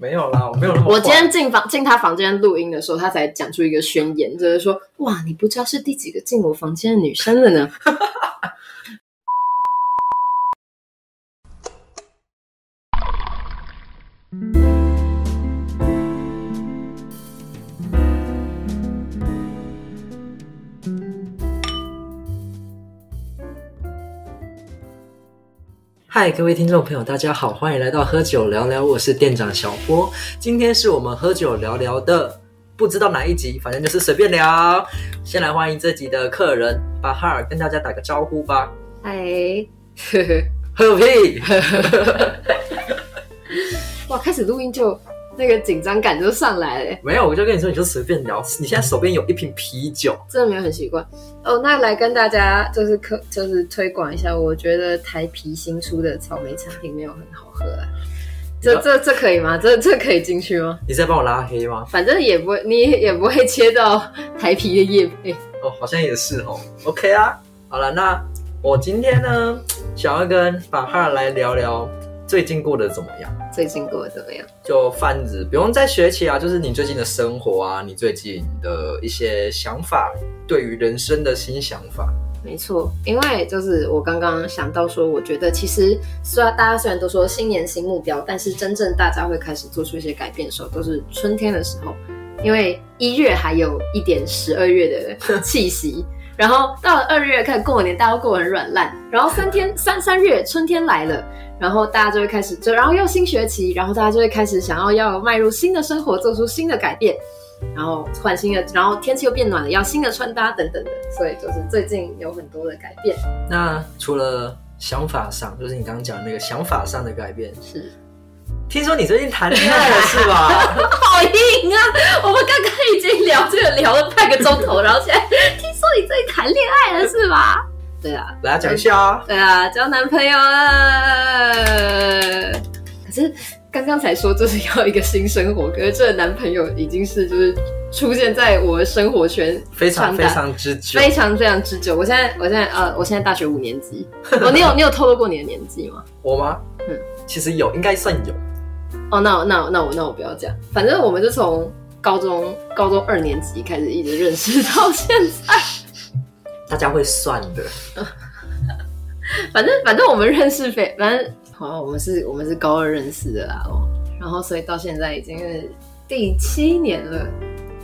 没有啦，我没有那么。我今天进房进他房间录音的时候，他才讲出一个宣言，就是说：“哇，你不知道是第几个进我房间的女生了呢。嗨，各位听众朋友，大家好，欢迎来到喝酒聊聊，我是店长小波。今天是我们喝酒聊聊的，不知道哪一集，反正就是随便聊。先来欢迎这集的客人巴哈尔，跟大家打个招呼吧。”嗨，喝个屁！哇，开始录音就那个紧张感就上来了，没有，我就跟你说，你就随便聊。你现在手边有一瓶啤酒，真的没有很习惯哦。那来跟大家就是可就是推广一下，我觉得台啤新出的草莓产品没有很好喝啊。这这这可以吗？这这可以进去吗？你在帮我拉黑吗？反正也不会，你也不会切到台啤的叶配。哦，好像也是哦。OK 啊，好了，那我今天呢，想要跟法哈尔来聊聊最近过得怎么样。最近过得怎么样？就泛指，不用再学起啊，就是你最近的生活啊，你最近的一些想法，对于人生的新想法。没错，因为就是我刚刚想到说，我觉得其实虽然大家虽然都说新年新目标，但是真正大家会开始做出一些改变的时候，都是春天的时候，因为一月还有一点十二月的 气息，然后到了二月开始过年，大家都过得很软烂，然后三天三三月春天来了，然后大家就会开始就然后又新学期，然后大家就会开始想要要迈入新的生活，做出新的改变。然后换新的，然后天气又变暖了，要新的穿搭等等的，所以就是最近有很多的改变。那除了想法上，就是你刚刚讲的那个想法上的改变，是听说你最近谈恋爱了是吧？好硬啊！我们刚刚已经聊这个聊了半个钟头，然后现在听说你最近谈恋爱了是吧？对啊，来讲一下啊。对啊，交男朋友了。可是刚刚才说就是要一个新生活，可是这个男朋友已经是就是出现在我的生活圈非常非常之久。非常非常之久。我现在我现在呃，我现在大学五年级。哦，你有你有透露过你的年纪吗？我吗？嗯其实有，应该算有。哦，那我那我那我那我不要讲，反正我们就从高中高中二年级开始一直认识到现在。大家会算的。反正反正我们认识非反正好，我们是我们是高二认识的啦哦，然后所以到现在已经是第七年了，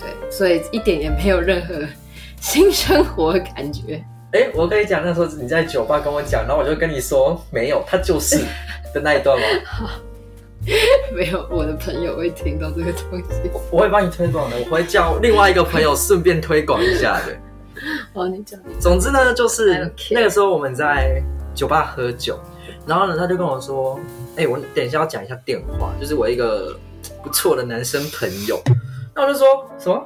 对，所以一点也没有任何新生活的感觉。哎，我跟你讲，那时候你在酒吧跟我讲，然后我就跟你说没有，他就是的那一段吗？没有，我的朋友会听到这个东西。我会帮你推广的，我会叫另外一个朋友顺便推广一下的。哦，你讲，总之呢，就是那个时候我们在酒吧喝酒，然后呢，他就跟我说：“哎、我等一下要讲一下电话，就是我一个不错的男生朋友。”那我就说什么？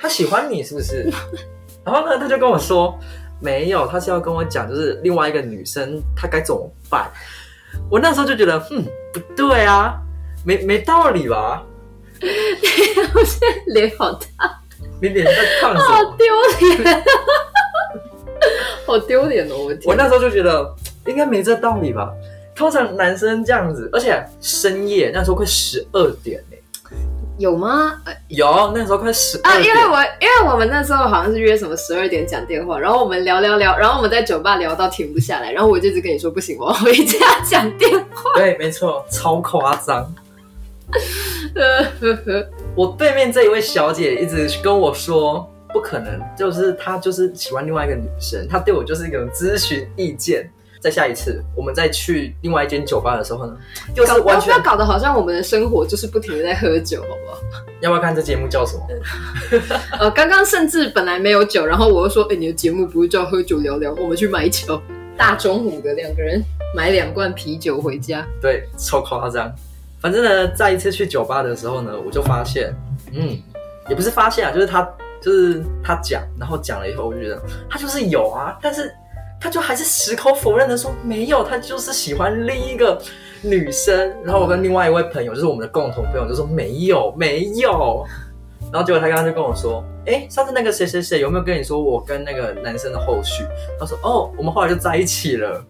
他喜欢你是不是？然后呢，他就跟我说：“没有，他是要跟我讲，就是另外一个女生，她该怎么办。”我那时候就觉得，嗯，不对啊，没没道理吧？我现在脸好大，你脸在烫什好么？丢脸，好丢脸哦！我我天，那时候就觉得应该没这道理吧。通常男生这样子，而且深夜那时候快十二点呢、有吗？呃有那时候快十啊，因为我因为我们那时候好像是约什么十二点讲电话，然后我们聊聊聊，然后我们在酒吧聊到停不下来，然后我就一直跟你说不行，我要 回家讲电话。对，没错，超夸张。我对面这一位小姐一直跟我说，不可能，就是她就是喜欢另外一个女生，她对我就是一个咨询意见。再下一次，我们再去另外一间酒吧的时候呢，又是搞不完全要搞得好像我们的生活就是不停的在喝酒，好不好？要不要看这节目叫什么？呃，刚刚甚至本来没有酒，然后我又说，哎、你的节目不是叫喝酒聊聊，我们去买酒。大中午的两个人买两罐啤酒回家，对，超夸张。反正呢，再一次去酒吧的时候呢，我就发现，嗯，也不是发现啊，就是他，就是他讲，然后讲了以后，我就觉得他就是有啊，但是他就还是矢口否认的说没有，他就是喜欢另一个女生。然后我跟另外一位朋友，就是我们的共同朋友，就说没有，没有。然后结果他刚刚就跟我说，哎，上次那个谁谁谁有没有跟你说我跟那个男生的后续？他说，哦，我们后来就在一起了。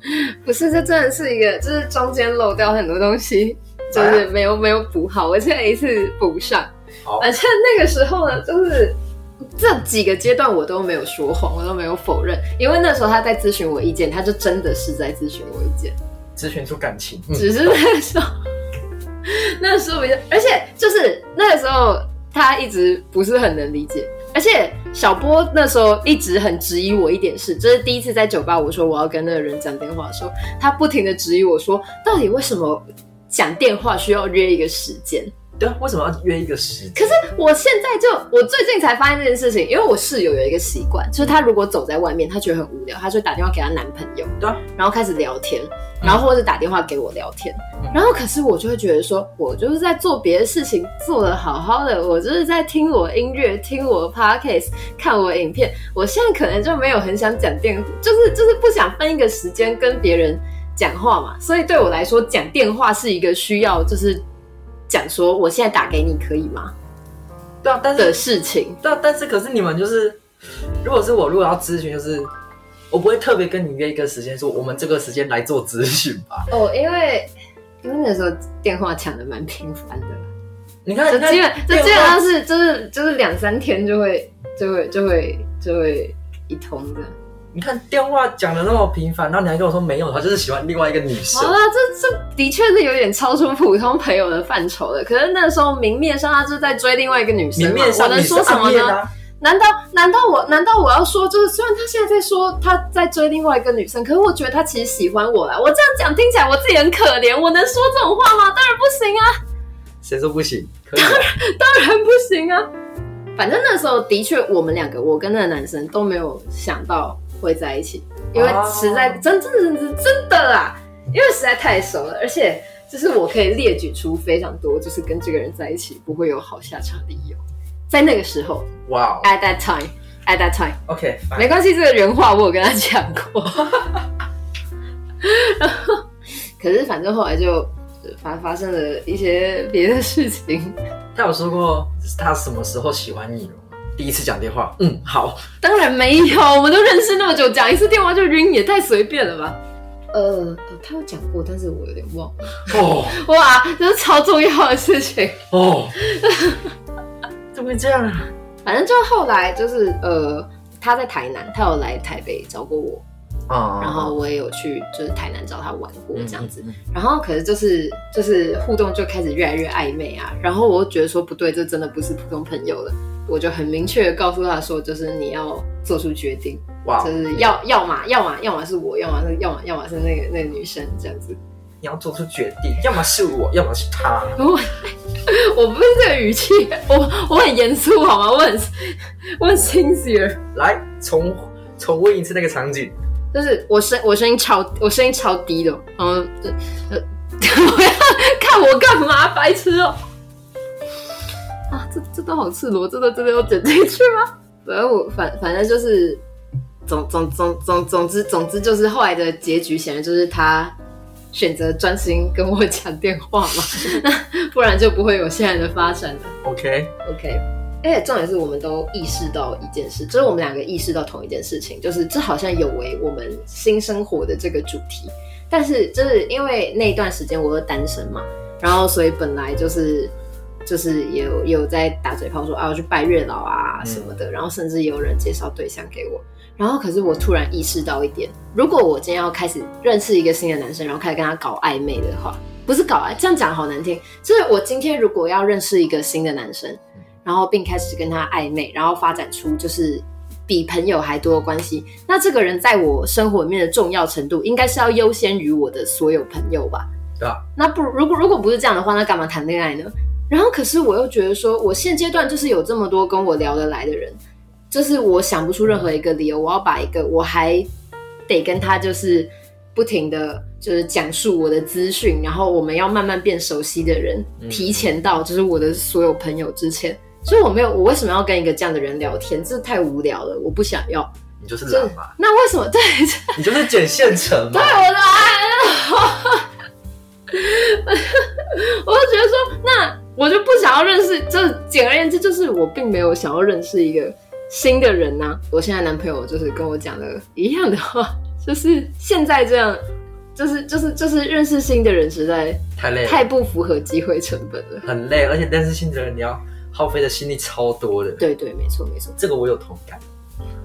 不是，这真的是一个，就是中间漏掉很多东西，就是没有没有补好，我现在一次补上。好反正那个时候呢，就是这几个阶段我都没有说谎，我都没有否认，因为那时候他在咨询我意见，他就真的是在咨询我意见，咨询出感情，嗯。只是那时候，那时候比较，而且就是那个时候他一直不是很能理解，而且小波那时候一直很质疑我一点事，这、是第一次在酒吧我说我要跟那个人讲电话的时候，他不停的质疑我说，到底为什么讲电话需要约一个时间？对啊，为什么要约一个时间？可是我现在就，我最近才发现这件事情，因为我室友有一个习惯，就是她如果走在外面，她觉得很无聊，她就会打电话给她男朋友，对啊，然后开始聊天，然后或者打电话给我聊天，嗯。然后可是我就会觉得说，我就是在做别的事情，做的好好的，我就是在听我音乐，听我 podcast，看我影片，我现在可能就没有很想讲电，就是就是不想分一个时间跟别人讲话嘛，所以对我来说，讲电话是一个需要就是讲说我现在打给你可以吗对啊，但是的事情。对啊，但是可是你们就是，如果是我如果要咨询，就是我不会特别跟你约一个时间，说我们这个时间来做咨询吧。哦，因为因为那时候电话抢的蛮频繁的，你看，你看就基本就基本上是就是就是两三天就会就会就会就会一通的。你看电话讲的那么频繁，然后你还跟我说没有，他就是喜欢另外一个女生好。了，这这的确是有点超出普通朋友的范畴了。可是那时候明面上他就是在追另外一个女生，明面上我能说什么呢？啊，难道难道我难道我要说，就是虽然他现在在说他在追另外一个女生，可是我觉得他其实喜欢我啦。我这样讲听起来我自己很可怜，我能说这种话吗？当然不行啊。谁说不行？可以啊。当然不行啊！反正那时候的确，我们两个，我跟那个男生都没有想到会在一起，因为哦实在、真真真真真的啦，因为实在太熟了，而且就是我可以列举出非常多，就是跟这个人在一起不会有好下场的理由。在那个时候哇、，at that time，at that time，OK，没关系，这个原话我有跟他讲过。然后，可是反正后来就发发生了一些别的事情。他有说过他什么时候喜欢你吗？第一次讲电话，嗯，好，当然没有，我们都认识那么久，讲一次电话就晕，也太随便了吧？呃，呃他有讲过，但是我有点忘了。哦 哇，这是超重要的事情。哦，怎么会这样啊？反正就后来就是呃，他在台南，他有来台北找过我，啊然后我也有去就是台南找他玩过这样子。嗯，嗯然后可是就是就是互动就开始越来越暧昧啊，然后我就觉得说不对，这真的不是普通朋友了。我就很明确的告诉他说，就是你要做出决定，哇，就是要要么要么要么是我，要么是要么要么是那个那个女生这样子。你要做出决定，要么是我，要么是他。我 我不是这个语气，我我很严肃好吗？我很我很 sincere，来，重重温一次那个场景。就是我声我声音超我声音超低的，嗯，这呃，我要看我干嘛？白痴哦、啊，这这都好赤裸，这都真的要剪进去吗？反正我反反正就是总总总总总之总之就是后来的结局显然就是他选择专心跟我讲电话嘛，那 不然就不会有现在的发展了。OK，OK，而且重点是我们都意识到一件事，就是我们两个意识到同一件事情，就是这好像有违我们新生活的这个主题。但是就是因为那一段时间我是单身嘛，然后所以本来就是就是也有也有在打嘴炮说啊要去拜月老啊什么的，然后甚至也有人介绍对象给我。然后可是我突然意识到一点，如果我今天要开始认识一个新的男生，然后开始跟他搞暧昧的话，不是搞暧，这样讲好难听。就是我今天如果要认识一个新的男生，然后并开始跟他暧昧，然后发展出就是比朋友还多的关系，那这个人在我生活里面的重要程度，应该是要优先于我的所有朋友吧？对啊？那不如果如果不是这样的话，那干嘛谈恋爱呢？然后可是我又觉得说，我现阶段就是有这么多跟我聊得来的人，就是我想不出任何一个理由，我要把一个我还得跟他就是不停的就是讲述我的资讯，然后我们要慢慢变熟悉的人，嗯提前到就是我的所有朋友之前。所以我没有，我为什么要跟一个这样的人聊天？这太无聊了，我不想要。你就是这懒嘛，那为什么？对，你就是捡现成嘛对，。我的爱，我就觉得说，那我就不想要认识。这简而言之，就是我并没有想要认识一个新的人呐、我现在男朋友就是跟我讲的一样的话，就是现在这样，就是就是就是认识新的人实在太累了，太不符合机会成本了。很累，而且认识新的人你要耗费的心力超多的。对对，没错没错。这个我有同感。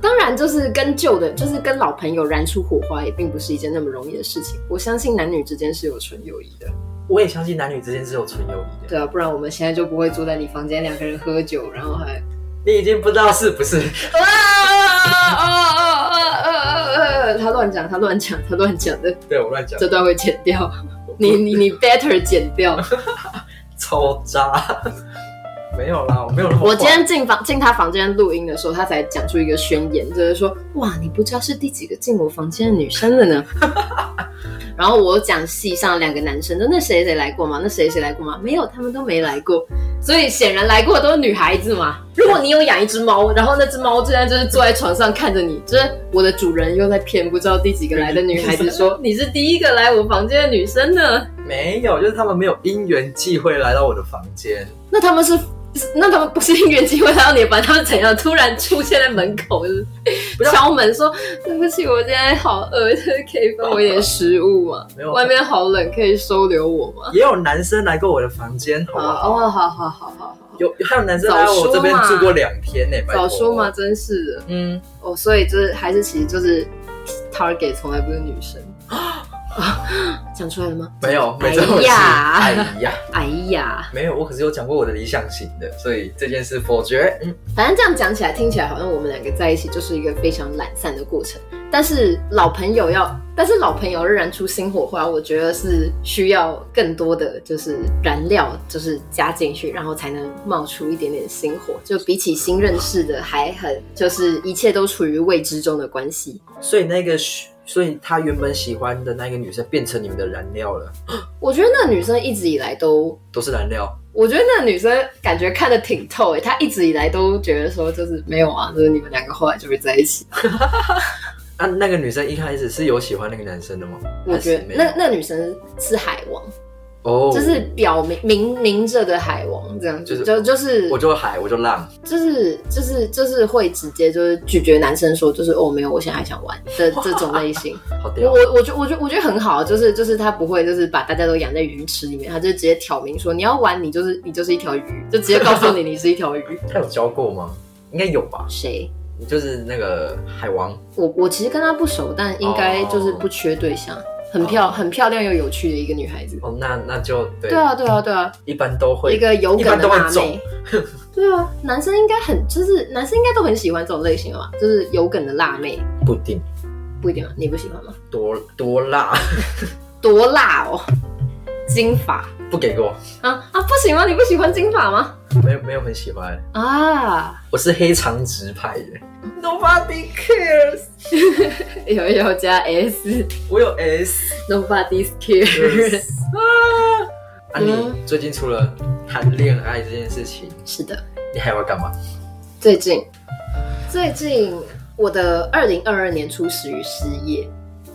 当然，就是跟旧的，就是跟老朋友燃出火花，也并不是一件那么容易的事情。我相信男女之间是有纯友谊的，我也相信男女之间是有纯友谊的。对啊，不然我们现在就不会坐在你房间两个人喝酒，然后还你已经不知道是不是？啊啊啊啊啊啊！他乱讲，他乱讲，他乱讲的，对我乱讲，这段会剪掉。你你你 better 剪掉。超渣。没有啦，我没有。我今天进房进他房间录音的时候，他才讲出一个宣言，就是说，哇，你不知道是第几个进我房间的女生了呢。然后我讲戏上两个男生，说那谁谁来过吗？那谁谁来过吗？没有，他们都没来过。所以显然来过的都是女孩子嘛。如果你有养一只猫，然后那只猫现在就是坐在床上看着你，就是我的主人又在骗不知道第几个来的女孩子说 你是第一个来我房间的女生呢。没有，就是他们没有因缘际会来到我的房间。那他们是，那他们不是因缘机会来到你的房，他们怎样突然出现在门口，就是敲门说对不起，我今天好饿，就是可以分我一点食物吗？没有外面好冷，可以收留我吗？也有男生来过我的房间，好不哦好？哦，好好好好好，有还有男生来我这边住过两天呢、早说嘛，。真是的嗯，哦，所以就是还是其实就是 target 从来不是女生。讲出来了吗？没有，没这回哎事。呀哎呀，哎呀，没有，我可是有讲过我的理想型的，所以这件事否决。嗯，反正这样讲起来，听起来好像我们两个在一起就是一个非常懒散的过程。但是老朋友要，但是老朋友仍然出新火花，我觉得是需要更多的就是燃料，就是加进去，然后才能冒出一点点新火。就比起新认识的，还很就是一切都处于未知中的关系。所以那个，所以他原本喜欢的那个女生变成你们的燃料了，我觉得那女生一直以来都都是燃料。我觉得那女生感觉看得挺透诶，她一直以来都觉得说就是没有啊，就是你们两个后来就会在一起。啊，那个女生一开始是有喜欢那个男生的吗？我觉得那那女生是海王，哦，就是表明明明着的海王，这样就是就就是我就海，我就浪。就是就是就是会直接就是拒绝男生说就是哦没有，我现在还想玩的 这种类型。我好屌，我我觉我觉我觉得很好，就是就是他不会就是把大家都养在鱼池里面，他就直接挑明说你要玩你就是你就是一条鱼，就直接告诉你你是一条鱼。他有教过吗？应该有吧，谁？就是那个海王。我我其实跟他不熟，但应该就是哦不缺对象，很漂很漂亮又有趣的一个女孩子。哦，那那就对，对啊对啊对啊，一般都会一个有一梗的辣妹。对啊，男生应该很就是男生应该都很喜欢这种类型的吧，就是有梗的辣妹，不一定不一定啊，你不喜欢吗？多多辣，多辣哦，金发不给过，啊啊不行吗？你不喜欢金发吗？没有没有很喜欢。啊，我是黑长直派的，Nobody cares。有有加 s 我有 s nobody's。cares。啊，你嗯最近除了谈恋爱这件事情，是的，你还要干嘛？最近最近我的二零二二年初始于失业，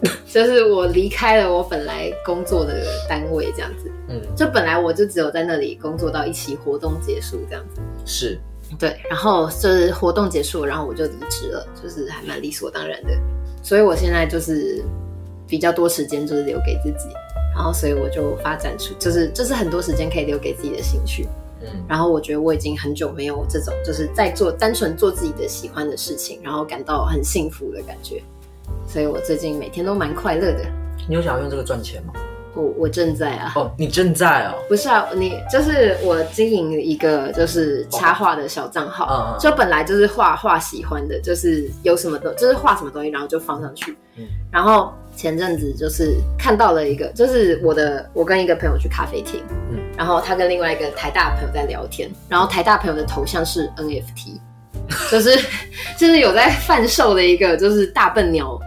就是我离开了我本来工作的单位，这样子。嗯，就本来我就只有在那里工作到一期活动结束这样子。是对，然后就是活动结束，然后我就离职了，就是还蛮理所当然的。所以我现在就是比较多时间就是留给自己，然后所以我就发展出就是就是很多时间可以留给自己的兴趣。嗯，然后我觉得我已经很久没有这种就是在做单纯做自己的喜欢的事情，然后感到很幸福的感觉。所以我最近每天都蛮快乐的。你有想要用这个赚钱吗？我我正在啊，哦，你正在哦，不是啊，你就是我经营一个就是插画的小账号，嗯嗯就本来就是画画喜欢的，就是有什么东，就是画什么东西，然后就放上去。嗯然后前阵子就是看到了一个，就是我的我跟一个朋友去咖啡厅，嗯然后他跟另外一个台大朋友在聊天，然后台大朋友的头像是 NFT，就是就是有在贩售的一个就是大笨鸟。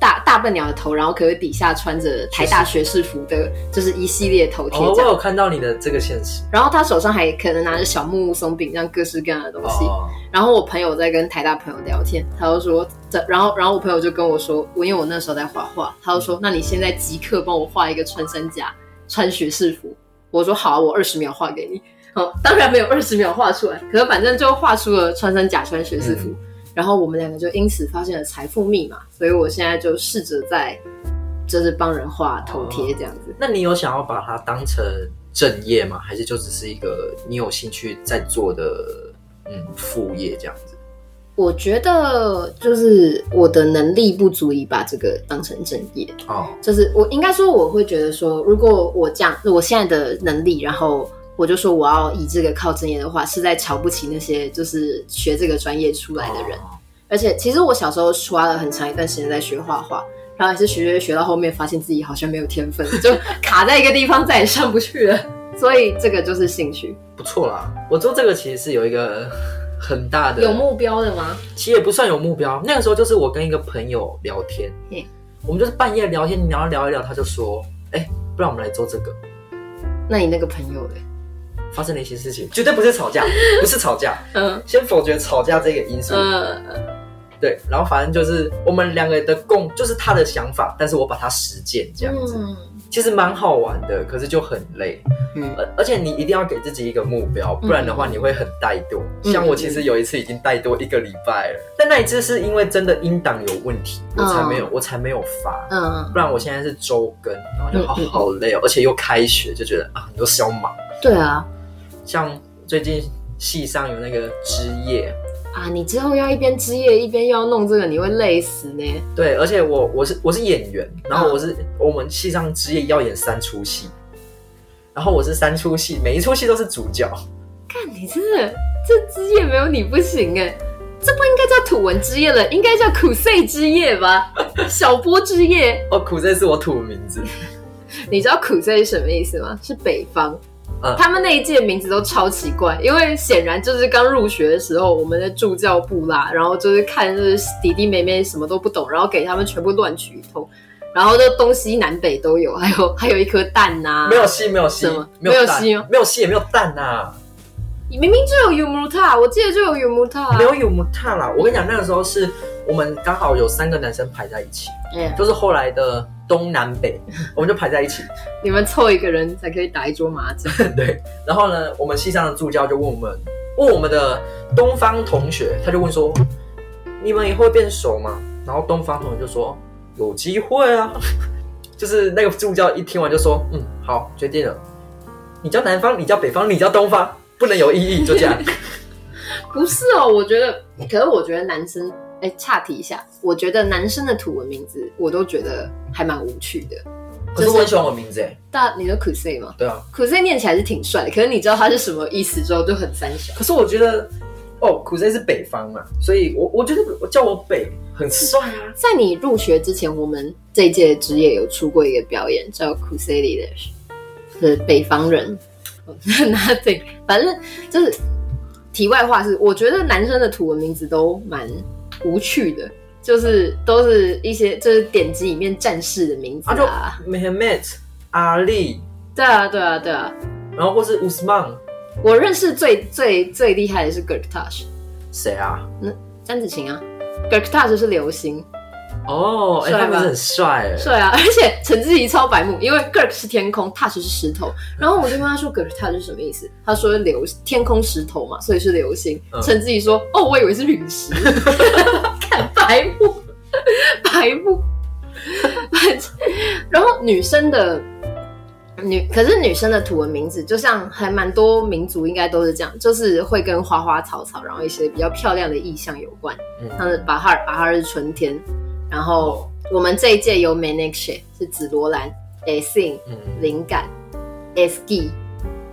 大大笨鸟的头，然后可是底下穿着台大学士服的，就是一系列头贴哦，我有看到你的这个现实。然后他手上还可能拿着小木屋松饼这样各式各样的东西。哦，然后我朋友在跟台大朋友聊天，他就说这，然后然后我朋友就跟我说，我因为我那时候在画画，他就说，那你现在即刻帮我画一个穿山甲，穿学士服。我说好啊，我二十秒画给你。哦，当然没有二十秒画出来，可是反正就画出了穿山甲穿学士服，然后我们两个就因此发现了财富密码，所以我现在就试着在就是帮人画头贴这样子。那你有想要把它当成正业吗？还是就只是一个你有兴趣在做的嗯副业这样子？我觉得就是我的能力不足以把这个当成正业，哦，就是我应该说我会觉得说，如果我这样我现在的能力，然后我就说我要以这个靠正业的话，是在瞧不起那些就是学这个专业出来的人。哦而且其实我小时候花了很长一段时间在学画画，然后也是学学学到后面，发现自己好像没有天分，就卡在一个地方，再也上不去了。所以这个就是兴趣，不错啦。我做这个其实是有一个很大的有目标的吗？其实也不算有目标。那个时候就是我跟一个朋友聊天嘿，我们就是半夜聊天，聊一聊一聊，他就说：“哎、不然我们来做这个。那你那个朋友嘞？”发生了一些事情，绝对不是吵架，不是吵架，嗯先否决吵架这个因素。嗯，对，然后反正就是我们两个的共，就是他的想法，但是我把它实践这样子，嗯其实蛮好玩的，可是就很累。嗯而而且你一定要给自己一个目标，不然的话你会很怠惰。嗯像我其实有一次已经怠惰一个礼拜了，但那一次是因为真的音档有问题，我才没有，我才没有发。嗯，不然我现在是周更，然后就好好累哦，而且又开学，就觉得啊，又是要忙。对啊，像最近戏上有那个枝叶，啊，你之后要一边枝叶一边又要弄这个，你会累死呢。对，而且我我是我是演员，然后嗯我是、我们系上枝叶要演三出戏，然后我是三出戏，每一出戏都是主角。看你真的这枝叶没有你不行哎，这不应该叫土文之夜了，应该叫苦涩之夜吧？小波之夜，哦，苦涩是我土的名字，你知道苦涩是什么意思吗？是北方。嗯。他们那一届名字都超奇怪，因为显然就是刚入学的时候，我们的助教部啦，然后就是看就是弟弟妹妹什么都不懂，然后给他们全部乱取一通，然后就东西南北都有，还有还有一颗蛋呐、没有戏，没有戏什么，没有戏吗没有戏也没有蛋呐、明明就有 Yumuta，我记得就有 Yumuta，、啊、没有有木炭啦。我跟你讲，那个时候是我们刚好有三个男生排在一起，哎、就是后来的东南北，我们就排在一起。你们凑一个人才可以打一桌麻将。对，然后呢，我们系上的助教就问我们，问我们的东方同学，他就问说，你们以后会变熟吗？然后东方同学就说有机会啊，就是那个助教一听完就说，嗯，好，决定了，你叫南方，你叫北方，你叫东方，不能有异议，就这样。不是哦，我觉得，可是我觉得男生，哎、岔题一下，我觉得男生的土文名字我都觉得还蛮无趣的。可是我很喜欢我名字哎，大，你说 k u s e 吗对啊，k u s e 念起来是挺帅的，可是你知道它是什么意思之后就很三小。可是我觉得，哦，苦 C 是北方嘛，所以我我觉得我叫我北很帅啊。在你入学之前，我们这一届的职业有出过一个表演，叫 k u s e 的，是北方人。Nothing，反正就是题外话是，我觉得男生的土文名字都蛮无趣的，就是都是一些就是典籍里面战士的名字啊，就啊。Mehmet、阿力，对啊，对啊，对啊。然后或是 Usman，我认识最最最厉害的是 Gerktash，谁啊？詹子晴啊，Gerktash 是流星，哦，哎、帅吧他名字很帅哎。帅啊！而且陈志怡超白目，因为 Girk 是天空，Touch 是石头。然后我就跟他说 Girk Touch 是什么意思？他说流天空石头嘛，所以是流星。嗯陈志怡说：“哦，我以为是陨石。”看白目，白目。然后女生的女，可是女生的土文名字，就像还蛮多民族应该都是这样，就是会跟花花草草，然后一些比较漂亮的意象有关。嗯像是巴哈尔，巴哈尔是春天，然后我们这一届有 Manekshe 是紫罗兰 a s i n 嗯，灵感 s g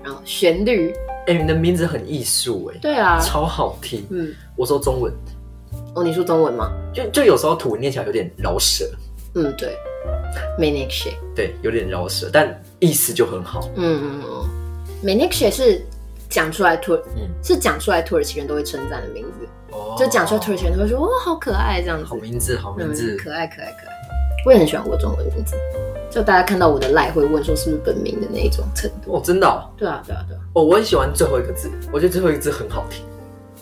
然后旋律，哎、你的名字很艺术哎，对啊，超好听。嗯，我说中文，哦，你说中文吗？就就有时候土文念起来有点饶舌，嗯，对，Manekshe，对，有点饶舌，但意思就很好。嗯嗯嗯，Manekshe 是讲出来土，嗯。是讲出来土耳其人都会称赞的名字，哦就讲出来土耳其人都会说哇，好可爱这样子好，名字，好名嗯，字。可爱可爱可爱，我也很喜欢我中文名字，就大家看到我的赖会问说是不是本名的那一种程度，哦，真的哦，对啊对啊对啊。哦，我很喜欢最后一个字，我觉得最后一个字很好听，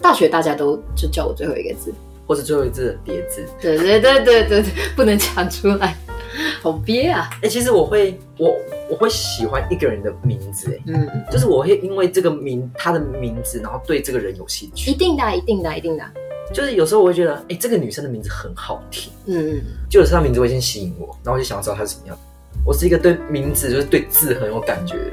大学大家都就叫我最后一个字，或是最后一个字的叠字。对对对对对对，不能讲出来。好憋啊！哎、其实我会我我会喜欢一个人的名字，哎，嗯，就是我会因为这个名他的名字，然后对这个人有兴趣一。定的啊，一定的啊，一定的啊。就是有时候我会觉得，哎、这个女生的名字很好听，嗯，就有时候她名字会先吸引我，然后我就想要知道她是什么样。我是一个对名字就是对字很有感觉的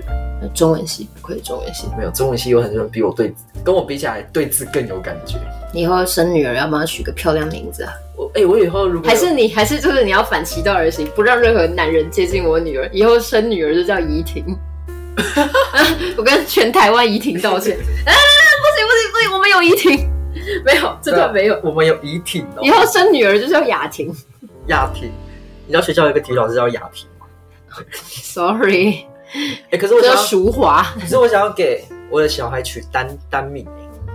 人，中文系不愧中文系。没有中文系有很多人比我对跟我比起来对字更有感觉。你以后生女儿要帮她取个漂亮名字啊？我哎、我以后如果还是你还是就是你要反其道而行，不让任何男人接近我女儿，以后生女儿就叫怡婷。我跟全台湾怡婷道歉。啊，不行不行不行，我们有怡婷，没有这段没有。我们有怡婷哦以，后生女儿就叫雅婷。雅婷。你知道学校有一个体育老师叫雅婷吗？Sorry，哎、可是我叫想要，淑华。可是我想要给我的小孩取单单名，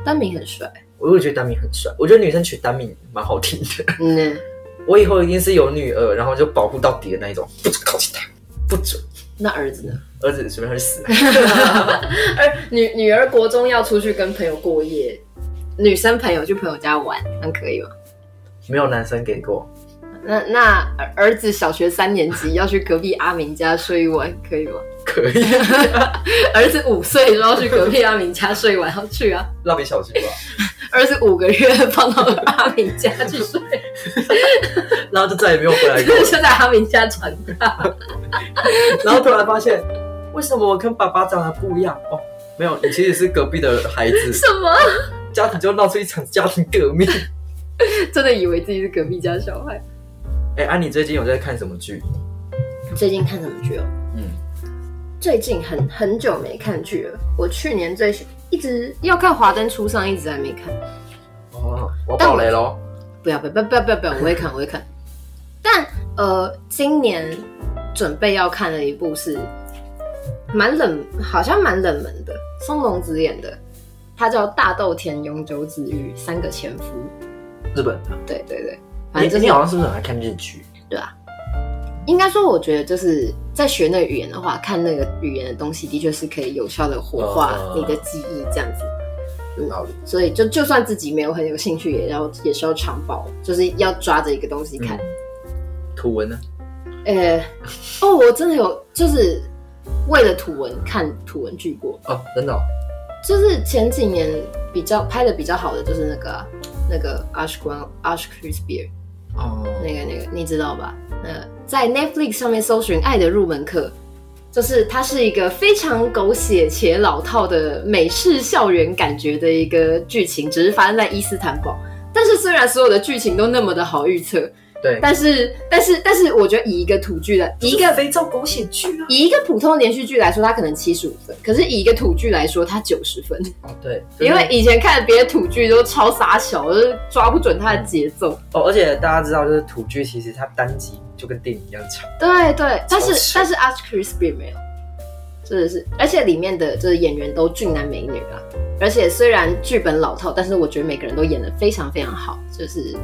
丹名很帅。我会觉得单名很帅。我觉得女生取单名蛮好听的。嗯，我以后一定是有女儿，然后就保护到底的那一种，不准靠近他，不准。那儿子呢？儿子随便会死。而女女儿国中要出去跟朋友过夜，女生朋友去朋友家玩，那可以吗？没有男生给过，那那儿儿子小学三年级要去隔壁阿明家睡一晚，可以吗？可以。儿子五岁就要去隔壁阿明家睡一晚，要去啊。蜡笔小新吧，儿子五个月放到阿明家去睡，然后就再也没有回来过 就。在阿明家长大。然后突然发现，为什么我跟爸爸长得不一样？哦，没有，你其实是隔壁的孩子，什么？家庭就闹出一场家庭革命。真的以为自己是隔壁家小孩？哎，安、啊，你最近有在看什么剧？最近看什么剧哦？嗯，最近很很久没看剧了。我去年最喜一直要看《华灯初上》，一直还没看。哦，我爆雷喽！不要不要不要不要不要不要，我会看我会看。但呃，今年准备要看的一部是蛮冷，好像蛮冷门的，松隆子演的，它叫《大豆田永久子与三个前夫》。日本的，对对对，反你正就是你好像是不是很爱看日剧？对啊。应该说，我觉得就是在学那个语言的话，看那个语言的东西，的确是可以有效的活化嗯你的记忆，这样子。有道理。所以就就算自己没有很有兴趣，也要也是要长保，就是要抓着一个东西看。图文呢？呃、哦，我真的有就是为了图文看图文剧过，哦，真的、哦。就是前几年比较拍的比较好的就是那个啊、那个 Ash 关 Ash Crispier 哦，那个那个你知道吧？呃在 Netflix 上面搜寻《爱的入门课》，就是它是一个非常狗血且老套的美式校园感觉的一个剧情，只是发生在伊斯坦堡。但是虽然所有的剧情都那么的好预测，对，但是但是但是，我觉得以一个土剧的以一个肥皂狗血剧啊。以一个普通连续剧来说，它可能七十五分，可是以一个土剧来说，它九十分。哦，对，因为以前看别的土剧都超傻小，就是抓不准它的节奏。哦，而且大家知道，就是土剧其实它单集就跟电影一样长。对对，但是但是 Ask Chris b 没有，真的是，而且里面的就是演员都俊男美女啊。而且虽然剧本老套，但是我觉得每个人都演的非常非常好。就是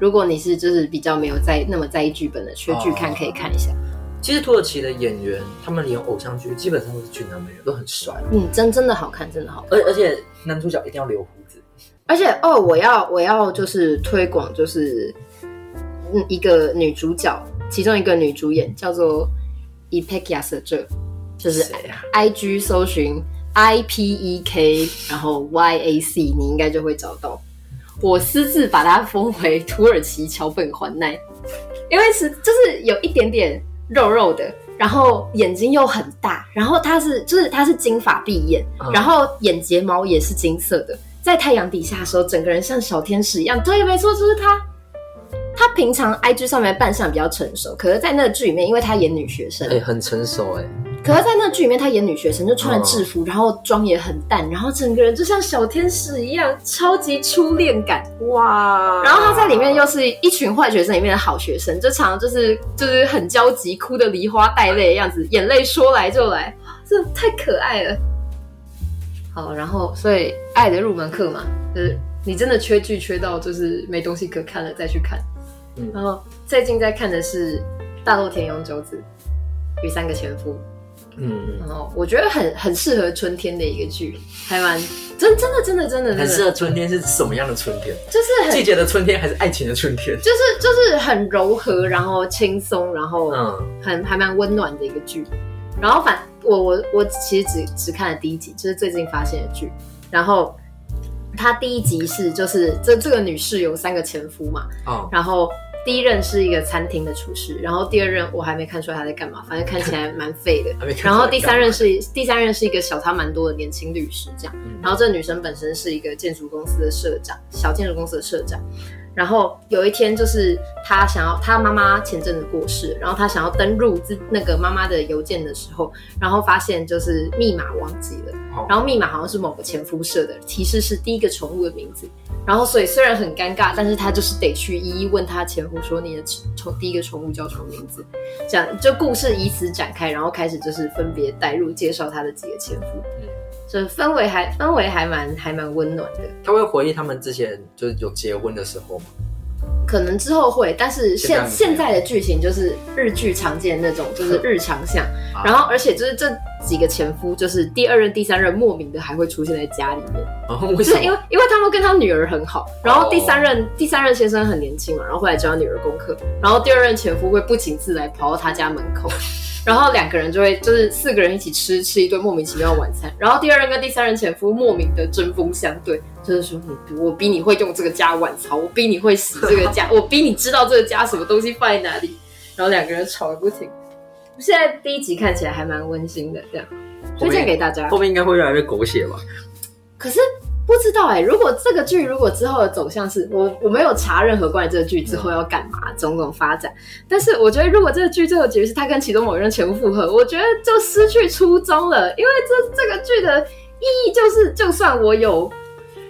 如果你是就是比较没有在那么在意剧本的，缺剧看可以看一下。其实土耳其的演员，他们演偶像剧基本上都是俊男美女，都很帅。嗯，真真的好看，真的好看。而而且男主角一定要留胡子。而且哦，我要我要就是推广，就是嗯一个女主角，其中一个女主演叫做 Ipek Yasaje，就是 I G 搜寻 I P E K，然后 Y A C，你应该就会找到。我私自把它封为土耳其桥本环奈，因为是就是有一点点肉肉的，然后眼睛又很大，然后她是就是她是金发碧眼，嗯然后眼睫毛也是金色的，在太阳底下的时候，整个人像小天使一样。对，没错，就是她。她平常 IG 上面扮相比较成熟，可是，在那个剧里面，因为她演女学生，哎、很成熟哎、可他，在那剧里面，他演女学生，就穿了制服，然后妆也很淡，然后整个人就像小天使一样，超级初恋感。哇然后他在里面又是一群坏学生里面的好学生，就常常就是就是很焦急，哭的梨花带泪的样子，眼泪说来就来，这太可爱了。好，然后所以爱的入门课嘛，就是你真的缺剧缺到就是没东西可看了再去看。嗯然后最近在看的是《大豆田永久子与三个前夫》。嗯，然后我觉得很很适合春天的一个剧，还蛮真真的真的真的真很适，合春天是什么样的春天？就是很季节的春天还是爱情的春天？就是就是很柔和，然后轻松，然后嗯，很还蛮温暖的一个剧。然后反我我我其实只只看了第一集，就是最近发现的剧。然后它第一集是就是这这个女士有三个前夫嘛，哦，然后第一任是一个餐厅的厨师，然后第二任我还没看出来他在干嘛，反正看起来蛮废的。然后第三任是第三任是一个小他蛮多的年轻律师，这样。嗯然后这女生本身是一个建筑公司的社长，小建筑公司的社长。然后有一天，就是他想要，他妈妈前阵子过世，然后他想要登入自那个妈妈的邮件的时候，然后发现就是密码忘记了，哦。然后密码好像是某个前夫设的，提示是第一个宠物的名字。然后所以虽然很尴尬，但是他就是得去一一问他前夫说你的宠第一个宠物叫什么名字，这样就故事以此展开，然后开始就是分别带入介绍他的几个前夫，氛围还氛围还蛮还蛮温暖的。他会回忆他们之前就是有结婚的时候吗？可能之后会，但是现现在的剧情就是日剧常见那种，就是 日常向。啊然后，而且就是这几个前夫，就是第二任、第三任莫名的还会出现在家里面，然后为什么就是因为因为他们跟他女儿很好。然后第三任、第三任先生很年轻嘛，然后会来教女儿功课。然后第二任前夫会不请自来跑到他家门口，然后两个人就会就是四个人一起吃吃一顿莫名其妙的晚餐。然后第二任跟第三任前夫莫名的针锋相对，就是说你我比你会用这个家碗槽，我比你会洗这个家，我比你知道这个家什么东西放在哪里。然后两个人吵个不停。现在第一集看起来还蛮温馨的，这样推荐给大家。后面应该会越来越狗血吧？可是不知道哎、如果这个剧如果之后的走向是我我没有查任何关于这个剧之后要干嘛种种发展，但是我觉得如果这个剧最后结局是他跟其中某一任前夫复合，我觉得就失去初衷了，因为这这个剧的意义就是，就算我有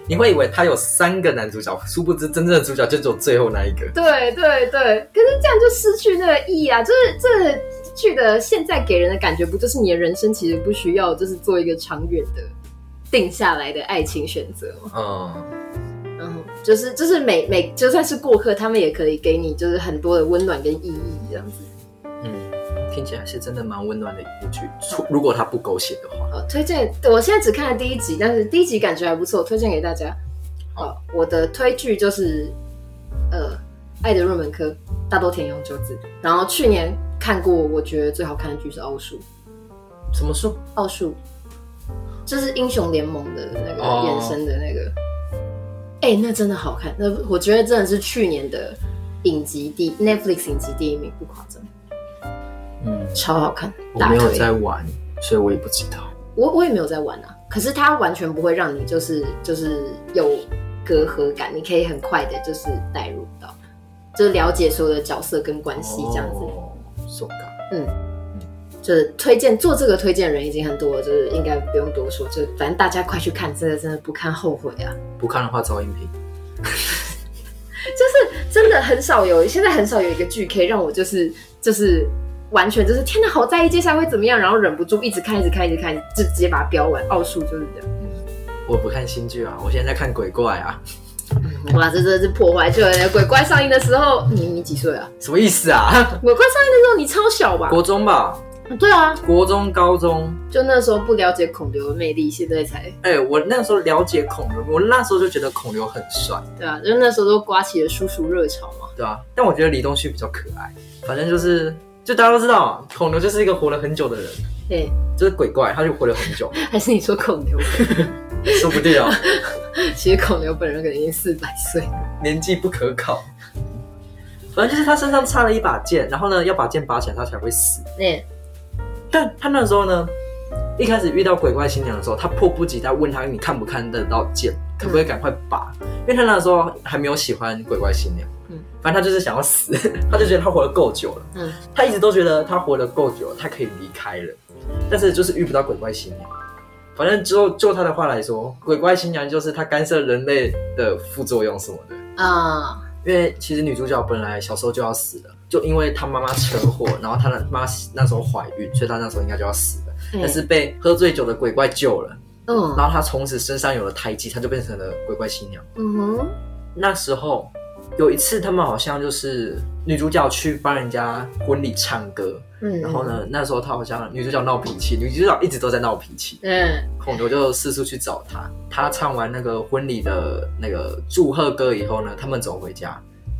你会以为他有三个男主角，殊不知真正的主角就只有最后那一个。对对对，可是这样就失去那个意义啊！就是这个剧的现在给人的感觉，不就是你的人生其实不需要就是做一个长远的定下来的爱情选择吗？嗯，然后就是就是每每就算是过客，他们也可以给你就是很多的温暖跟意义这样子。嗯，听起来是真的蛮温暖的一部剧。如果它不狗血的话，呃，推荐对我现在只看了第一集，但是第一集感觉还不错，推荐给大家。我的推剧就是呃《爱的入门科》，大多田永久子。然后去年看过我觉得最好看的剧是《奥数》，什么说？奥数就是英雄联盟的那个哦衍生的那个。哎、那真的好看，那我觉得真的是去年的影集第 Netflix 影集第一名，不夸张，嗯，超好看。我没有在玩，所以我也不知道。我我也没有在玩啊，可是它完全不会让你就是就是有隔阂感，你可以很快的就是带入到，就是了解所有的角色跟关系这样子。哦，受感。嗯，就是推荐做这个推荐的人已经很多了，就是应该不用多说，就反正大家快去看，真的真的不看后悔啊！不看的话，找音频。就是真的很少有，现在很少有一个剧可以让我就是就是完全就是天哪，好在意接下来会怎么样，然后忍不住一直看一直看一直看，就直接把它标完。奥数就是这样。我不看新剧啊，我现在在看鬼怪啊，哇，这真的是破坏！就鬼怪上映的时候，你你几岁啊？什么意思啊？鬼怪上映的时候你超小吧？国中吧，对啊，国中、高中。就那时候不了解孔刘的魅力，现在才哎、我那时候了解孔刘，我那时候就觉得孔刘很帅，对啊，就那时候都刮起了叔叔热潮嘛。对啊。但我觉得李东旭比较可爱，反正就是，就大家都知道嘛，孔刘就是一个活了很久的人，对，就是鬼怪，他就活了很久，还是你说孔刘？说不定哦，其实孔刘本人可能已经四百岁了。年纪不可考。反正就是他身上插了一把剑，然后呢要把剑拔起来，他才会死。那但他那时候呢，一开始遇到鬼怪新娘的时候，他迫不及待问他你看不看得到剑，可不可以赶快拔？因为他那时候还没有喜欢鬼怪新娘，嗯反正他就是想要死，他就觉得他活得够久了，嗯他一直都觉得他活得够久了，他可以离开了，但是就是遇不到鬼怪新娘。反正之后就他的话来说，鬼怪新娘就是他干涉人类的副作用什么的。啊，因为其实女主角本来小时候就要死了，就因为她妈妈车祸，然后她的妈那时候怀孕，所以她那时候应该就要死了，但是被喝醉酒的鬼怪救了，嗯。然后她从此身上有了胎记，她就变成了鬼怪新娘。嗯哼，那时候有一次他们好像就是女主角去帮人家婚礼唱歌，嗯，然后？呢，那时候她好像女主角闹脾气，女主角一直都在闹脾气，嗯。孔刘就四处去找她。她唱完那个婚礼的那个祝贺歌以后呢，他们走回家，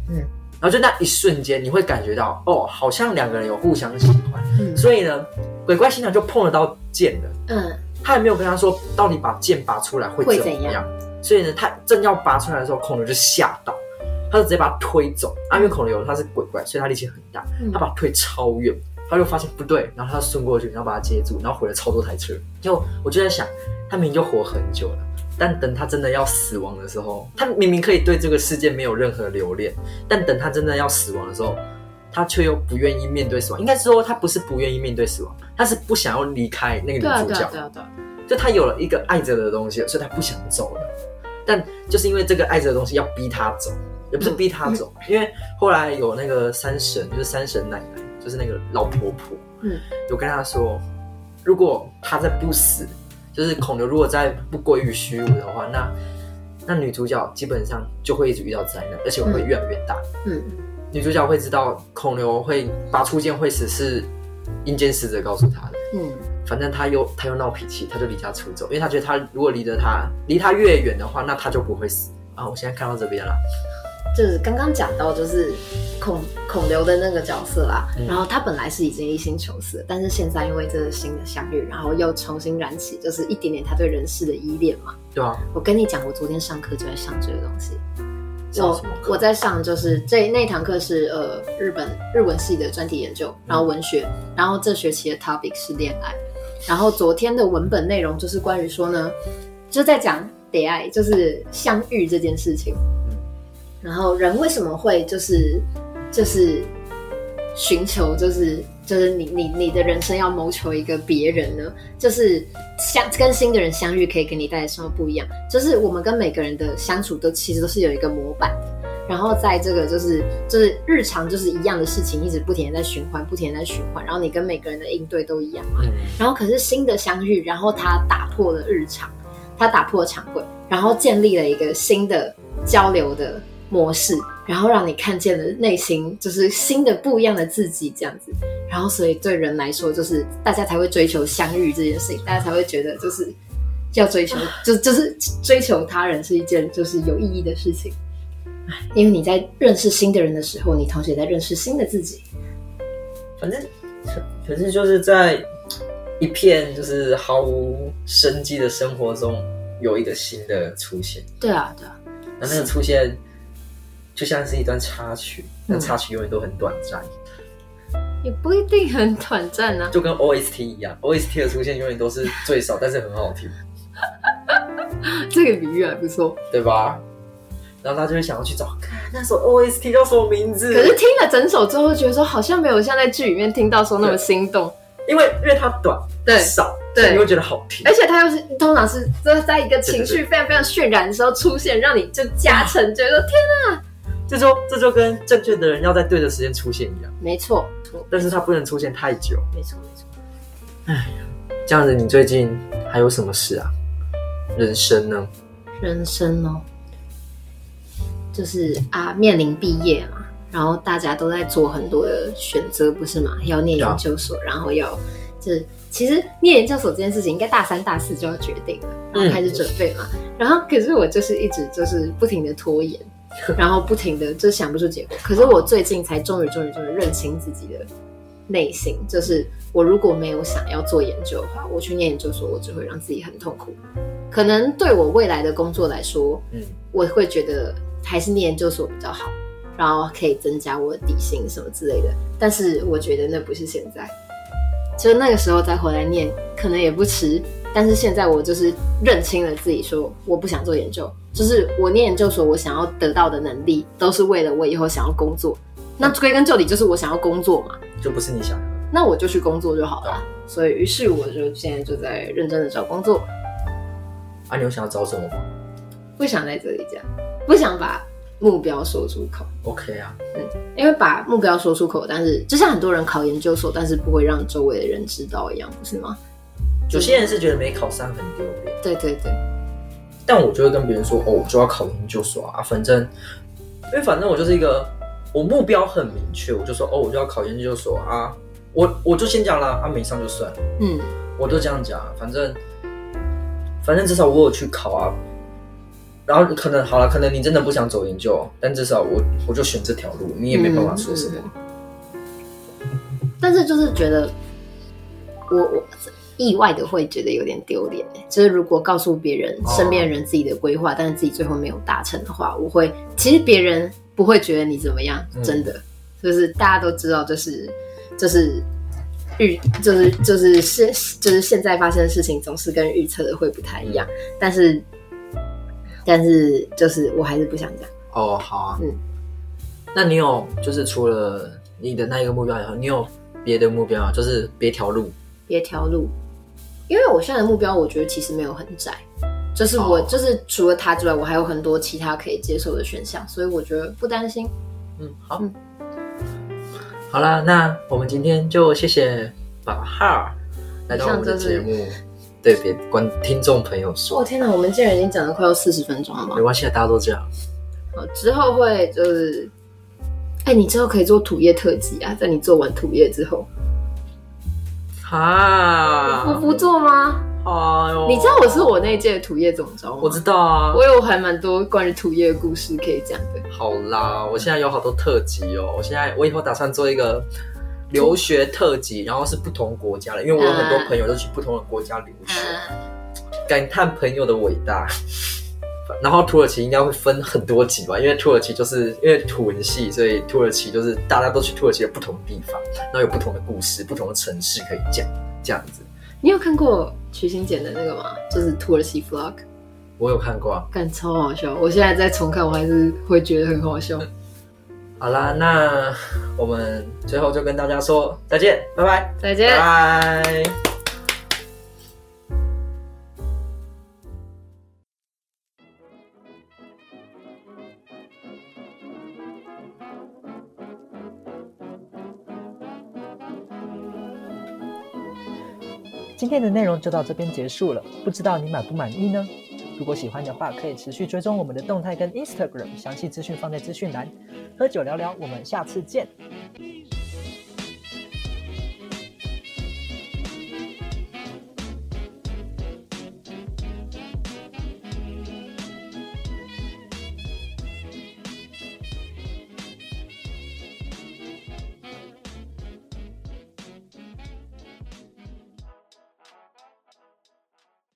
嗯。然后就那一瞬间，你会感觉到哦，好像两个人有互相喜欢，嗯。所以呢，鬼怪新娘就碰得到剑了。嗯。他也没有跟他说到底把剑拔出来会怎么样？样，所以呢，他正要拔出来的时候，孔刘就吓到，他就直接把他推走。啊，因为孔刘他是鬼怪，所以他力气很大，嗯他把他推超远，他就发现不对，然后他顺过去，然后把他接住，然后毁了超多台车。就我就在想，他明明就活很久了，但等他真的要死亡的时候，他明明可以对这个世界没有任何留恋，但等他真的要死亡的时候。他却又不愿意面对死亡，应该说他不是不愿意面对死亡，他是不想要离开那个女主角对啊。对啊对啊，就他有了一个爱着的东西，所以他不想走了。但就是因为这个爱着的东西要逼他走，也不是逼他走，因为后来有那个三婶，就是三婶奶奶，就是那个老婆婆，嗯，有跟他说，如果他再不死，就是孔刘如果再不归于虚无的话，那那女主角基本上就会一直遇到灾难，而且会越来越大。嗯。女主角会知道孔刘会拔出剑会死，是阴间使者告诉她的。嗯。反正他又他又闹脾气，他就离家出走，因为他觉得他如果离得他离他越远的话，那他就不会死。啊。我现在看到这边了，就是刚刚讲到就是孔孔刘的那个角色啦，嗯然后他本来是已经一心求死，但是现在因为这个新的相遇，然后又重新燃起就是一点点他对人世的依恋嘛。对啊、我跟你讲，我昨天上课就在上这个东西。我我在上就是这那堂课是呃日本日文系的专题研究，然后文学，然后这学期的 topic 是恋爱，然后昨天的文本内容就是关于说呢，就在讲得爱，就是相遇这件事情。然后人为什么会就是就是寻求就是就是你你你的人生要谋求一个别人呢？就是相跟新的人相遇可以给你带来什么不一样？就是我们跟每个人的相处都其实都是有一个模板的。然后在这个就是就是日常就是一样的事情，一直不停的在循环，不停的在循环。然后你跟每个人的应对都一样。嘛，然后可是新的相遇，然后他打破了日常，他打破了常规，然后建立了一个新的交流的模式，然后让你看见了内心就是新的不一样的自己这样子。然后所以对人来说，就是大家才会追求相遇这件事情，大家才会觉得就是要追求，就就是追求他人是一件就是有意义的事情。唉因为你在认识新的人的时候，你同时也在认识新的自己。反正反正就是在一片就是毫无生机的生活中，有一个新的出现，对啊，对啊，那那个出现就像是一段插曲，那插曲永远都很短暂，也不一定很短暂啊。就跟 OST 一样，OST 的出现永远都是最少，但是很好听。这个比喻还不错。对吧？然后他就会想要去找，看那首 OST 叫什么名字？可是听了整首之后，觉得说好像没有像在剧里面听到说那么心动，因为因为它短，对少，对你会觉得好听而。且它又是通常是就是在一个情绪非常非常渲染的时候出现，让你就加成，觉得天，这就这就跟正确的人要在对的时间出现一样，没错，但是他不能出现太久。没错，没错。哎这样子，你最近还有什么事啊？人生呢？人生哦，就是啊，面临毕业嘛，然后大家都在做很多的选择，不是吗？要念研究所，然后要就是其实念研究所这件事情，应该大三、大四就要决定了，然后开始准备嘛。然后可是我就是一直就是不停的拖延，然后不停的就想不出结果。可是我最近才终于、终于、终于认清自己的内心，就是我如果没有想要做研究的话，我去念研究所，我只会让自己很痛苦。可能对我未来的工作来说，嗯，我会觉得还是念研究所比较好，然后可以增加我的底薪什么之类的。但是我觉得那不是现在，就那个时候再回来念，可能也不迟。但是现在我就是认清了自己，说我不想做研究，就是我念研究所，我想要得到的能力都是为了我以后想要工作。那归根究底就是我想要工作嘛，就不是你想要的。那我就去工作就好了。所以于是我就现在就在认真的找工作。啊，你有想要找什么吗不想在这里讲，不想把目标说出口，？OK 啊，嗯因为把目标说出口，但是就像很多人考研究所，但是不会让周围的人知道一样，不是吗？有些人是觉得没考上很丢脸，对对对，但我就会跟别人说，哦，我就要考研究所啊，反正因为反正我就是一个，我目标很明确，我就说哦，我就要考研究所啊，我我就先讲了，啊没上就算了，嗯，我都这样讲，反正反正至少我有去考啊。然后可能好了，可能你真的不想走研究，但至少我我就选这条路，你也没办法说什么。但是就是觉得，我我意外的会觉得有点丢脸。就是如果告诉别人身边人自己的规划，但是自己最后没有达成的话，我会其实别人不会觉得你怎么样，真的，就是大家都知道，就是就是预就是就是现就是现在发生的事情总是跟预测的会不太一样，但是但是就是我还是不想讲。哦，好啊，嗯，那你有就是除了你的那一个目标以后，你有别的目标啊？就是别条路，别条路，因为我现在的目标，我觉得其实没有很窄，就是我、哦就是除了他之外，我还有很多其他可以接受的选项，所以我觉得不担心。嗯，好，嗯好啦，那我们今天就谢谢把哈来到我们的节目，对别观听众朋友哦说，天哪，我们竟然已经讲了快要四十分钟了吗没？关系，大家都这样。好，之后会就是，哎、你之后可以做土业特辑啊，在你做完土业之后，哈，我不做吗？哎呦，你知道我是我那一届的土业总招吗？我知道啊。我有还蛮多关于土业的故事可以讲的。好啦，我现在有好多特辑哦。我现在我以后打算做一个留学特辑，然后是不同国家的，因为我有很多朋友都去不同的国家留学，嗯，感叹朋友的伟大。然后土耳其应该会分很多集吧，因为土耳其就是因为土文系，所以土耳其就是大家都去土耳其的不同地方，然后有不同的故事、不同的城市可以讲，这样子。你有看过曲心简的那个吗？就是土耳其 vlog，我有看过啊。干超好笑。我现在再重看，我还是会觉得很好笑。好啦，那我们最后就跟大家说再见，拜拜，再见。拜拜。今天的内容就到这边结束了，不知道你满不满意呢？如果喜欢的话，可以持续追踪我们的动态跟 Instagram，详细资讯放在资讯栏。喝酒聊聊，我们下次见。